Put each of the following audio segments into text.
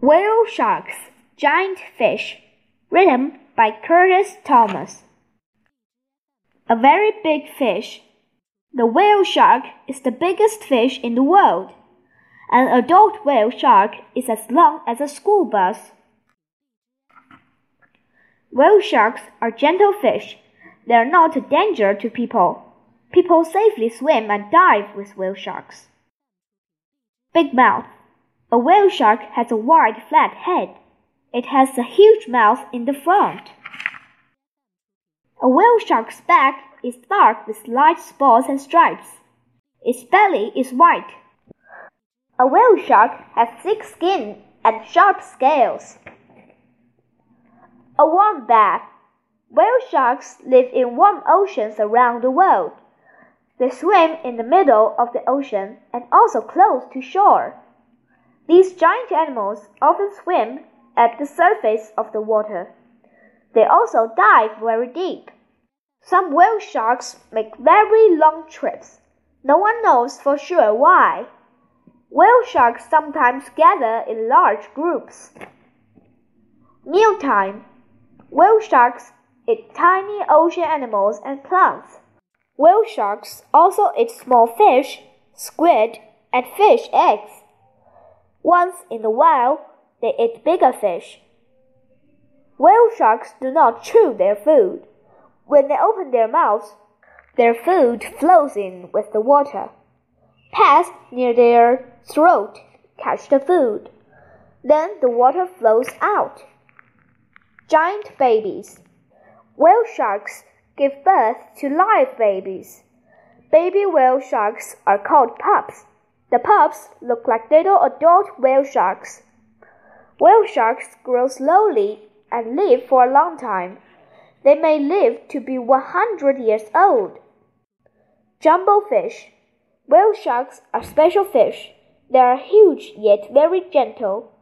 Whale Sharks Giant Fish Written by Curtis Thomas A very big fish. The whale shark is the biggest fish in the world. An adult whale shark is as long as a school bus. Whale sharks are gentle fish. They are not a danger to people. People safely swim and dive with whale sharks. Big mouth. A whale shark has a wide, flat head. It has a huge mouth in the front. A whale shark's back is dark with light spots and stripes. Its belly is white. A whale shark has thick skin and sharp scales. A warm bath. Whale sharks live in warm oceans around the world. They swim in the middle of the ocean and also close to shore. These giant animals often swim at the surface of the water. They also dive very deep. Some whale sharks make very long trips. No one knows for sure why. Whale sharks sometimes gather in large groups. Mealtime. Whale sharks eat tiny ocean animals and plants. Whale sharks also eat small fish, squid, and fish eggs. Once in a while, they eat bigger fish. Whale sharks do not chew their food. When they open their mouths, their food flows in with the water. Pads near their throat catch the food. Then the water flows out. Giant babies. Whale sharks give birth to live babies. Baby whale sharks are called pups. The pups look like little adult whale sharks. Whale sharks grow slowly and live for a long time. They may live to be 100 years old. Jumbo fish. Whale sharks are special fish. They are huge yet very gentle.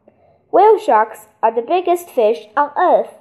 Whale sharks are the biggest fish on earth.